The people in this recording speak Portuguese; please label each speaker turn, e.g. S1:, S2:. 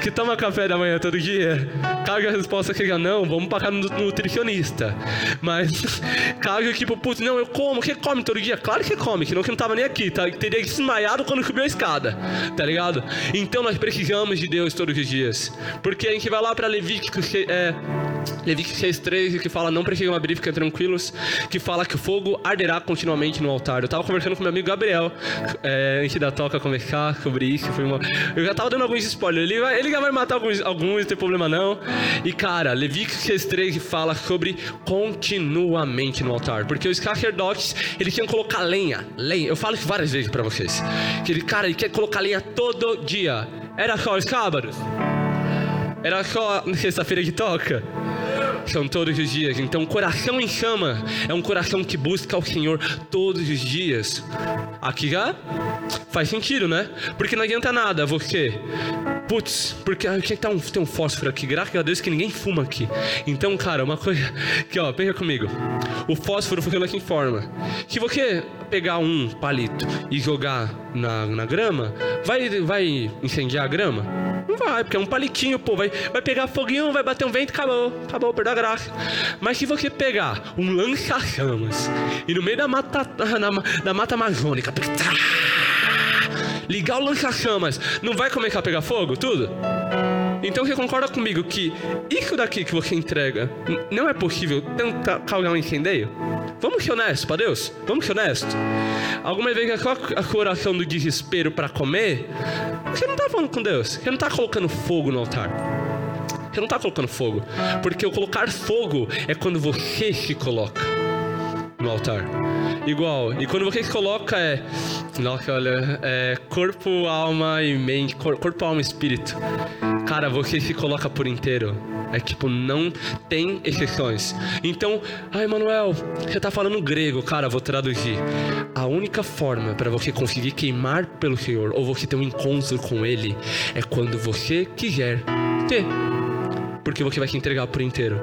S1: que toma café da manhã todo dia? Caso a resposta seja não, vamos pagar no nutricionista. Mas caso tipo, putz, não, eu como, quem come todo dia? Claro que come, senão que não tava nem aqui, tá? Teria desmaiado quando subiu a escada, tá ligado? Então nós precisamos de Deus todos os dias. Porque a gente vai lá pra Levítico, é, Levítico 6,13, que fala não precisam abrir, fiquem tranquilos, que fala que o fogo arderá continuamente no altar. Eu tava conversando com meu amigo Gabriel, é, antes da toca conversar sobre isso. Foi uma... Eu já tava dando alguns spoilers. Ele, vai, ele já vai matar alguns, alguns, não tem problema não. E cara, Levítico 6,13 fala sobre continuamente no altar. Porque os sacerdotes, eles tinham que colocar lenha. Lenha. Eu falo isso várias vezes pra vocês. Que ele, cara, ele quer colocar lenha todo dia. Era só os sábados? Era só sexta-feira de toca? São todos os dias. Então, coração em chama é um coração que busca o Senhor todos os dias. Aqui já faz sentido, né? Porque não adianta nada você. Putz, porque aqui tá um, tem um fósforo aqui. Graças a Deus que ninguém fuma aqui. Então, cara, uma coisa. Aqui, ó, pensa comigo. O fósforo funciona aqui em forma. Se você pegar um palito e jogar na, na grama, vai, vai incendiar a grama? Não vai, porque é um palitinho, pô. Vai, vai pegar foguinho, vai bater um vento, acabou. Acabou, perdeu a graça. Mas se você pegar um lança-chamas e no meio da mata, da, da mata amazônica, ligar o lança-chamas, não vai começar a pegar fogo? Tudo? Então você concorda comigo que isso daqui que você entrega não é possível tentar causar um incendeio? Vamos ser honestos para Deus? Vamos ser honestos? Alguma vez a coração do desespero para comer, você não está falando com Deus, você não está colocando fogo no altar. Você não está colocando fogo. Porque o colocar fogo é quando você se coloca no altar. Igual. E quando você se coloca é. Nossa, olha. É corpo, alma e mente. Corpo, alma e espírito. Cara, você se coloca por inteiro. É tipo, não tem exceções. Então, ai, Manuel, você tá falando grego, cara, vou traduzir. A única forma para você conseguir queimar pelo Senhor ou você ter um encontro com Ele é quando você quiser ter. Porque você vai se entregar por inteiro.